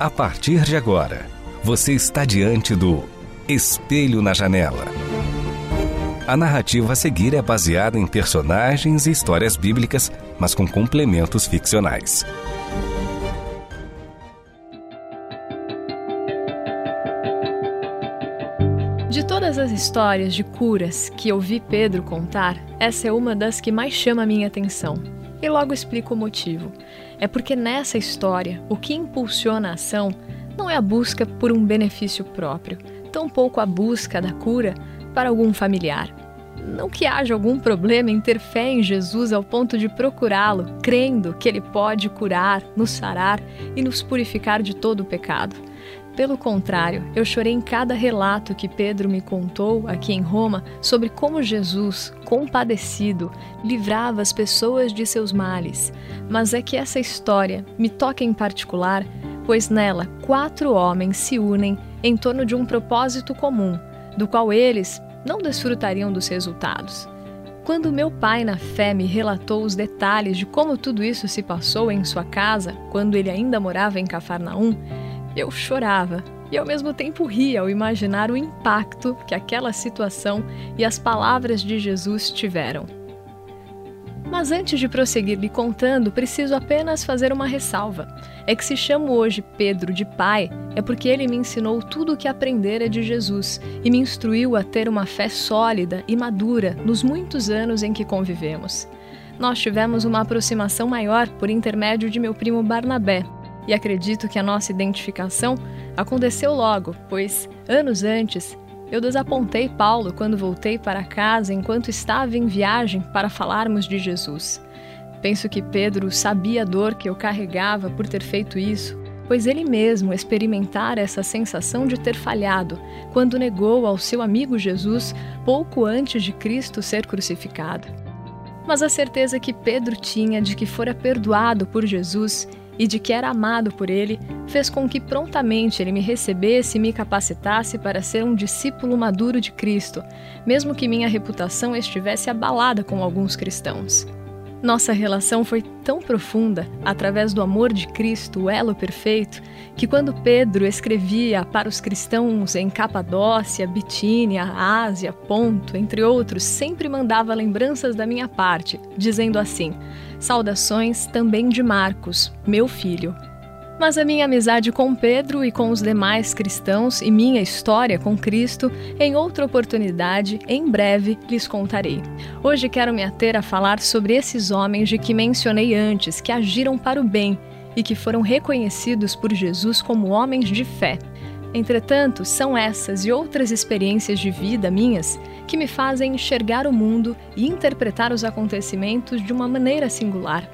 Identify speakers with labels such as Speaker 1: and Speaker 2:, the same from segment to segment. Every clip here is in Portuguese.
Speaker 1: A partir de agora, você está diante do Espelho na Janela. A narrativa a seguir é baseada em personagens e histórias bíblicas, mas com complementos ficcionais.
Speaker 2: De todas as histórias de curas que ouvi Pedro contar, essa é uma das que mais chama a minha atenção. E logo explico o motivo. É porque nessa história, o que impulsiona a ação não é a busca por um benefício próprio, tampouco a busca da cura para algum familiar. Não que haja algum problema em ter fé em Jesus ao ponto de procurá-lo, crendo que ele pode curar, nos sarar e nos purificar de todo o pecado. Pelo contrário, eu chorei em cada relato que Pedro me contou aqui em Roma sobre como Jesus, compadecido, livrava as pessoas de seus males. Mas é que essa história me toca em particular, pois nela quatro homens se unem em torno de um propósito comum, do qual eles não desfrutariam dos resultados. Quando meu pai na fé me relatou os detalhes de como tudo isso se passou em sua casa, quando ele ainda morava em Cafarnaum, eu chorava e ao mesmo tempo ria ao imaginar o impacto que aquela situação e as palavras de Jesus tiveram. Mas antes de prosseguir lhe contando, preciso apenas fazer uma ressalva. É que se chamo hoje Pedro de pai, é porque ele me ensinou tudo o que aprendera de Jesus e me instruiu a ter uma fé sólida e madura nos muitos anos em que convivemos. Nós tivemos uma aproximação maior por intermédio de meu primo Barnabé, e acredito que a nossa identificação aconteceu logo, pois, anos antes, eu desapontei Paulo quando voltei para casa enquanto estava em viagem para falarmos de Jesus. Penso que Pedro sabia a dor que eu carregava por ter feito isso, pois ele mesmo experimentara essa sensação de ter falhado quando negou ao seu amigo Jesus pouco antes de Cristo ser crucificado. Mas a certeza que Pedro tinha de que fora perdoado por Jesus e de que era amado por ele, fez com que prontamente ele me recebesse e me capacitasse para ser um discípulo maduro de Cristo, mesmo que minha reputação estivesse abalada com alguns cristãos. Nossa relação foi tão profunda, através do amor de Cristo, o elo perfeito, que quando Pedro escrevia para os cristãos em Capadócia, Bitínia, Ásia, Ponto, entre outros, sempre mandava lembranças da minha parte, dizendo assim: Saudações também de Marcos, meu filho. Mas a minha amizade com Pedro e com os demais cristãos e minha história com Cristo, em outra oportunidade, em breve lhes contarei. Hoje quero me ater a falar sobre esses homens de que mencionei antes, que agiram para o bem e que foram reconhecidos por Jesus como homens de fé. Entretanto, são essas e outras experiências de vida minhas que me fazem enxergar o mundo e interpretar os acontecimentos de uma maneira singular.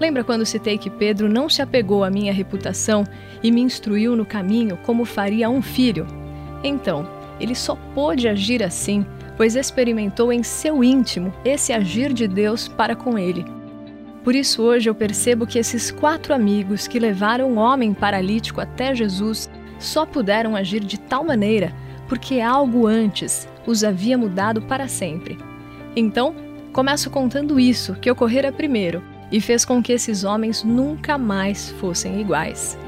Speaker 2: Lembra quando citei que Pedro não se apegou à minha reputação e me instruiu no caminho como faria um filho? Então, ele só pôde agir assim, pois experimentou em seu íntimo esse agir de Deus para com ele. Por isso, hoje eu percebo que esses quatro amigos que levaram o homem paralítico até Jesus só puderam agir de tal maneira porque algo antes os havia mudado para sempre. Então, começo contando isso que ocorrera primeiro e fez com que esses homens nunca mais fossem iguais.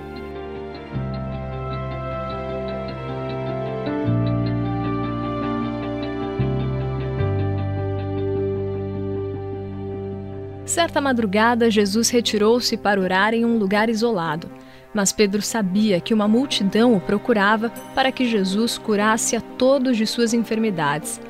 Speaker 2: Certa madrugada, Jesus retirou-se para orar em um lugar isolado. Mas Pedro sabia que uma multidão o procurava para que Jesus curasse a todos de suas enfermidades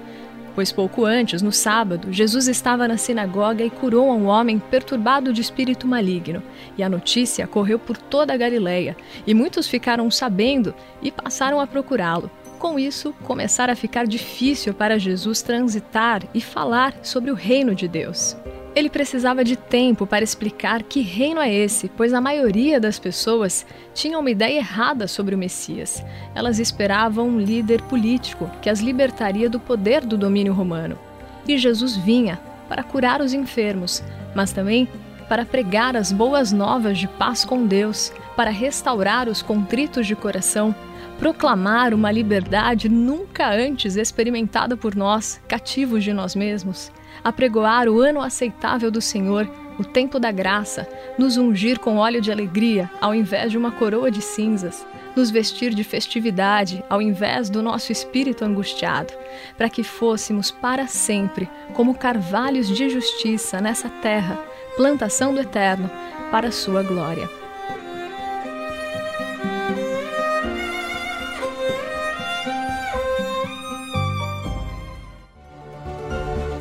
Speaker 2: pois pouco antes, no sábado, Jesus estava na sinagoga e curou um homem perturbado de espírito maligno. E a notícia correu por toda a Galileia, e muitos ficaram sabendo e passaram a procurá-lo. Com isso, começara a ficar difícil para Jesus transitar e falar sobre o reino de Deus. Ele precisava de tempo para explicar que reino é esse, pois a maioria das pessoas tinha uma ideia errada sobre o Messias. Elas esperavam um líder político que as libertaria do poder do domínio romano. E Jesus vinha para curar os enfermos, mas também para pregar as boas novas de paz com Deus, para restaurar os contritos de coração, proclamar uma liberdade nunca antes experimentada por nós, cativos de nós mesmos apregoar o ano aceitável do Senhor, o tempo da graça, nos ungir com óleo de alegria ao invés de uma coroa de cinzas, nos vestir de festividade ao invés do nosso espírito angustiado, para que fôssemos para sempre como carvalhos de justiça nessa terra, plantação do eterno, para a sua glória.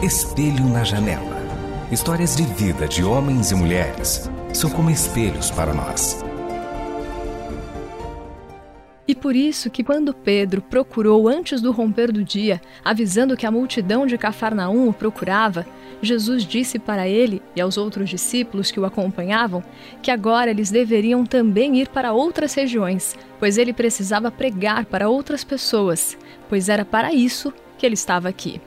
Speaker 1: Espelho na Janela. Histórias de vida de homens e mulheres são como espelhos para nós.
Speaker 2: E por isso que quando Pedro procurou antes do romper do dia, avisando que a multidão de Cafarnaum o procurava, Jesus disse para ele e aos outros discípulos que o acompanhavam que agora eles deveriam também ir para outras regiões, pois ele precisava pregar para outras pessoas, pois era para isso que ele estava aqui.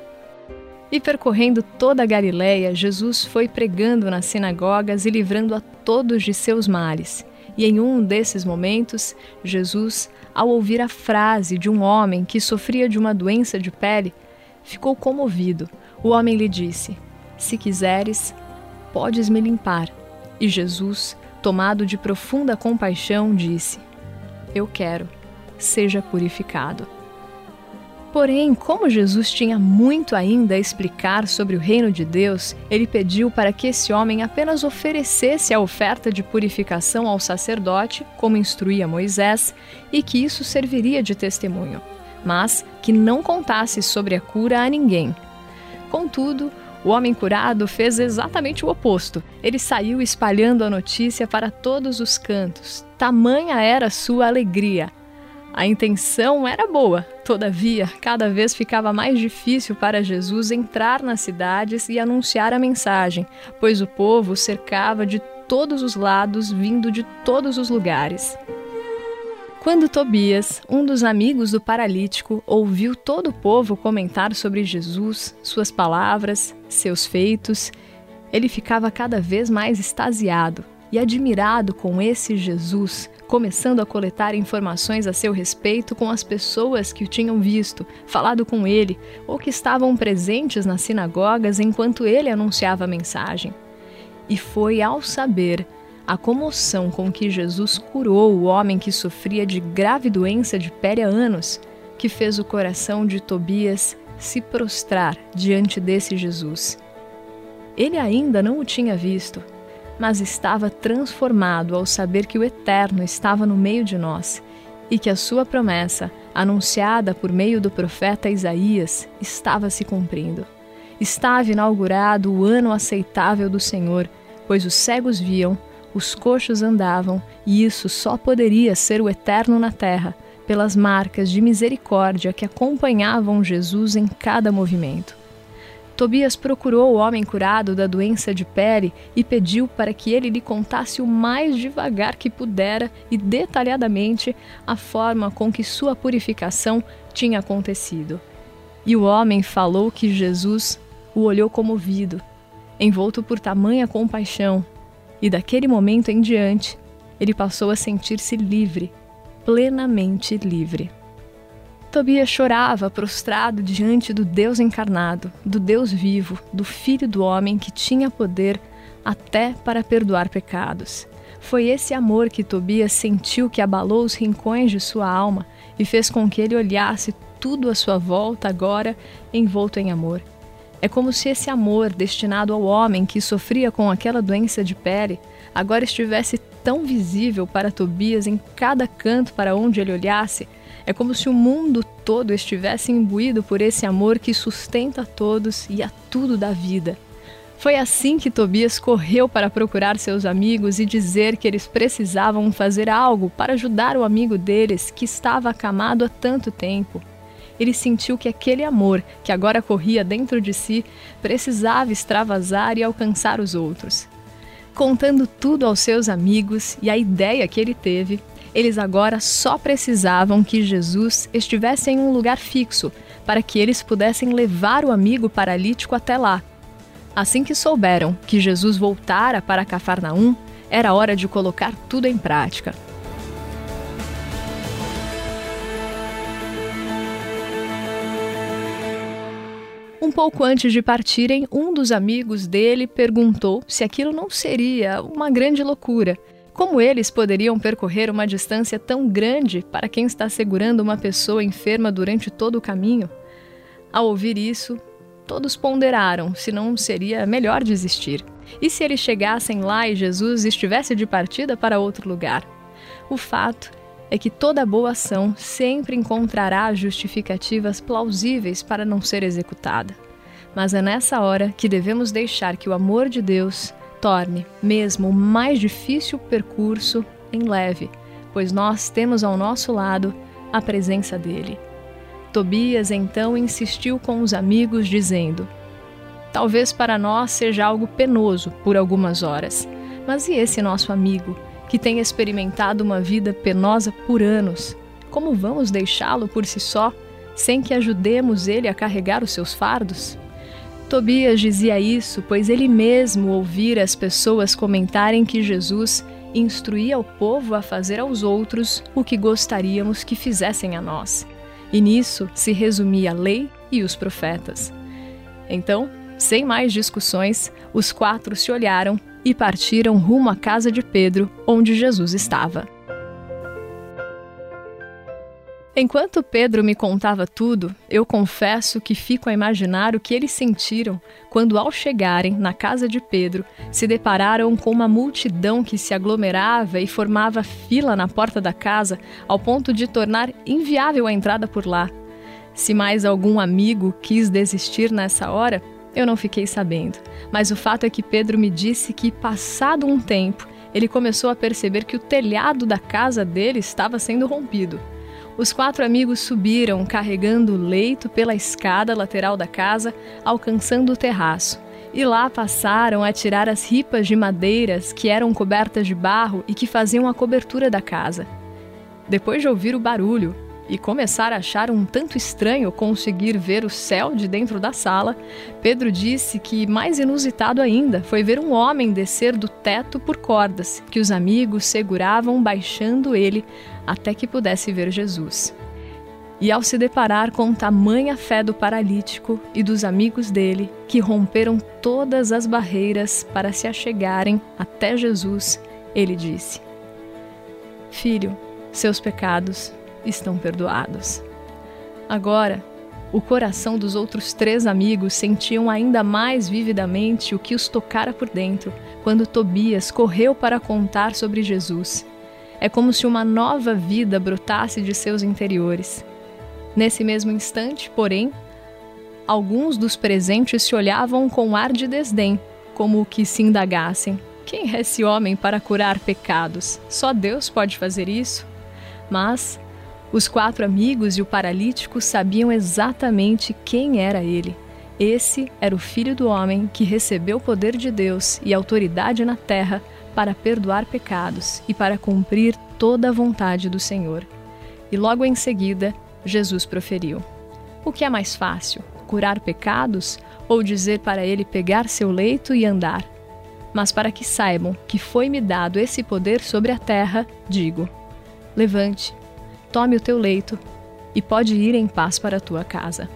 Speaker 2: E percorrendo toda a Galiléia, Jesus foi pregando nas sinagogas e livrando a todos de seus males. E em um desses momentos, Jesus, ao ouvir a frase de um homem que sofria de uma doença de pele, ficou comovido. O homem lhe disse: Se quiseres, podes me limpar. E Jesus, tomado de profunda compaixão, disse: Eu quero, seja purificado. Porém, como Jesus tinha muito ainda a explicar sobre o reino de Deus, ele pediu para que esse homem apenas oferecesse a oferta de purificação ao sacerdote, como instruía Moisés, e que isso serviria de testemunho, mas que não contasse sobre a cura a ninguém. Contudo, o homem curado fez exatamente o oposto. Ele saiu espalhando a notícia para todos os cantos. Tamanha era sua alegria a intenção era boa, todavia, cada vez ficava mais difícil para Jesus entrar nas cidades e anunciar a mensagem, pois o povo cercava de todos os lados, vindo de todos os lugares. Quando Tobias, um dos amigos do paralítico, ouviu todo o povo comentar sobre Jesus, suas palavras, seus feitos, ele ficava cada vez mais extasiado e admirado com esse Jesus, começando a coletar informações a seu respeito com as pessoas que o tinham visto, falado com ele ou que estavam presentes nas sinagogas enquanto ele anunciava a mensagem. E foi ao saber a comoção com que Jesus curou o homem que sofria de grave doença de pele há anos, que fez o coração de Tobias se prostrar diante desse Jesus. Ele ainda não o tinha visto, mas estava transformado ao saber que o Eterno estava no meio de nós e que a sua promessa, anunciada por meio do profeta Isaías, estava se cumprindo. Estava inaugurado o ano aceitável do Senhor, pois os cegos viam, os coxos andavam, e isso só poderia ser o Eterno na terra, pelas marcas de misericórdia que acompanhavam Jesus em cada movimento. Tobias procurou o homem curado da doença de pele e pediu para que ele lhe contasse o mais devagar que pudera e detalhadamente a forma com que sua purificação tinha acontecido. E o homem falou que Jesus o olhou comovido, envolto por tamanha compaixão, e daquele momento em diante ele passou a sentir-se livre, plenamente livre. Tobias chorava prostrado diante do Deus encarnado, do Deus vivo, do Filho do homem que tinha poder até para perdoar pecados. Foi esse amor que Tobias sentiu que abalou os rincões de sua alma e fez com que ele olhasse tudo à sua volta agora envolto em amor. É como se esse amor destinado ao homem que sofria com aquela doença de pele agora estivesse tão visível para Tobias em cada canto para onde ele olhasse é como se o mundo todo estivesse imbuído por esse amor que sustenta a todos e a tudo da vida. Foi assim que Tobias correu para procurar seus amigos e dizer que eles precisavam fazer algo para ajudar o amigo deles que estava acamado há tanto tempo. ele sentiu que aquele amor que agora corria dentro de si precisava extravasar e alcançar os outros. Contando tudo aos seus amigos e a ideia que ele teve, eles agora só precisavam que Jesus estivesse em um lugar fixo para que eles pudessem levar o amigo paralítico até lá. Assim que souberam que Jesus voltara para Cafarnaum, era hora de colocar tudo em prática. Um pouco antes de partirem, um dos amigos dele perguntou se aquilo não seria uma grande loucura. Como eles poderiam percorrer uma distância tão grande para quem está segurando uma pessoa enferma durante todo o caminho? Ao ouvir isso, todos ponderaram se não seria melhor desistir. E se eles chegassem lá e Jesus estivesse de partida para outro lugar? O fato é que toda boa ação sempre encontrará justificativas plausíveis para não ser executada. Mas é nessa hora que devemos deixar que o amor de Deus torne mesmo o mais difícil percurso em leve, pois nós temos ao nosso lado a presença dele. Tobias então insistiu com os amigos, dizendo: Talvez para nós seja algo penoso por algumas horas, mas e esse nosso amigo? Que tem experimentado uma vida penosa por anos, como vamos deixá-lo por si só, sem que ajudemos ele a carregar os seus fardos? Tobias dizia isso, pois ele mesmo ouvira as pessoas comentarem que Jesus instruía o povo a fazer aos outros o que gostaríamos que fizessem a nós. E nisso se resumia a lei e os profetas. Então, sem mais discussões, os quatro se olharam e partiram rumo à casa de Pedro, onde Jesus estava. Enquanto Pedro me contava tudo, eu confesso que fico a imaginar o que eles sentiram quando, ao chegarem na casa de Pedro, se depararam com uma multidão que se aglomerava e formava fila na porta da casa, ao ponto de tornar inviável a entrada por lá. Se mais algum amigo quis desistir nessa hora, eu não fiquei sabendo, mas o fato é que Pedro me disse que, passado um tempo, ele começou a perceber que o telhado da casa dele estava sendo rompido. Os quatro amigos subiram carregando o leito pela escada lateral da casa, alcançando o terraço. E lá passaram a tirar as ripas de madeiras que eram cobertas de barro e que faziam a cobertura da casa. Depois de ouvir o barulho, e começar a achar um tanto estranho conseguir ver o céu de dentro da sala, Pedro disse que mais inusitado ainda foi ver um homem descer do teto por cordas, que os amigos seguravam baixando ele até que pudesse ver Jesus. E ao se deparar com tamanha fé do paralítico e dos amigos dele, que romperam todas as barreiras para se achegarem até Jesus, ele disse: Filho, seus pecados estão perdoados. Agora, o coração dos outros três amigos sentiam ainda mais vividamente o que os tocara por dentro quando Tobias correu para contar sobre Jesus. É como se uma nova vida brotasse de seus interiores. Nesse mesmo instante, porém, alguns dos presentes se olhavam com ar de desdém, como que se indagassem: quem é esse homem para curar pecados? Só Deus pode fazer isso? Mas os quatro amigos e o paralítico sabiam exatamente quem era ele. Esse era o Filho do Homem que recebeu o poder de Deus e autoridade na terra para perdoar pecados e para cumprir toda a vontade do Senhor. E logo em seguida, Jesus proferiu: O que é mais fácil, curar pecados ou dizer para ele pegar seu leito e andar? Mas para que saibam que foi-me dado esse poder sobre a terra, digo: Levante, tome o teu leito e pode ir em paz para a tua casa.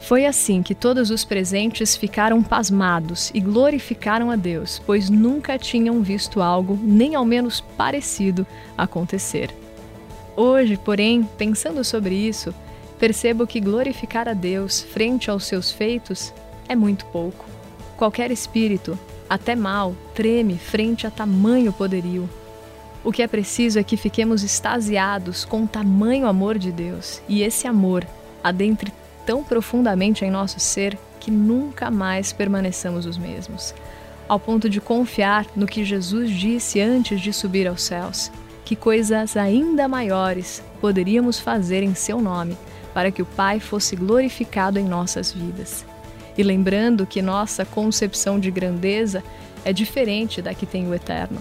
Speaker 2: Foi assim que todos os presentes ficaram pasmados e glorificaram a Deus, pois nunca tinham visto algo, nem ao menos parecido, acontecer. Hoje, porém, pensando sobre isso, percebo que glorificar a Deus frente aos seus feitos é muito pouco. Qualquer espírito, até mal, treme frente a tamanho poderio. O que é preciso é que fiquemos extasiados com o tamanho amor de Deus e esse amor adentre tão profundamente em nosso ser que nunca mais permaneçamos os mesmos, ao ponto de confiar no que Jesus disse antes de subir aos céus: que coisas ainda maiores poderíamos fazer em seu nome, para que o Pai fosse glorificado em nossas vidas. E lembrando que nossa concepção de grandeza é diferente da que tem o Eterno.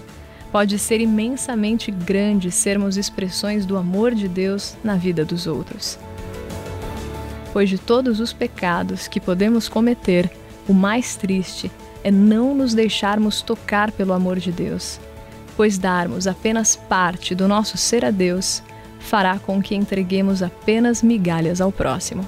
Speaker 2: Pode ser imensamente grande sermos expressões do amor de Deus na vida dos outros. Pois de todos os pecados que podemos cometer, o mais triste é não nos deixarmos tocar pelo amor de Deus pois darmos apenas parte do nosso ser a Deus fará com que entreguemos apenas migalhas ao próximo.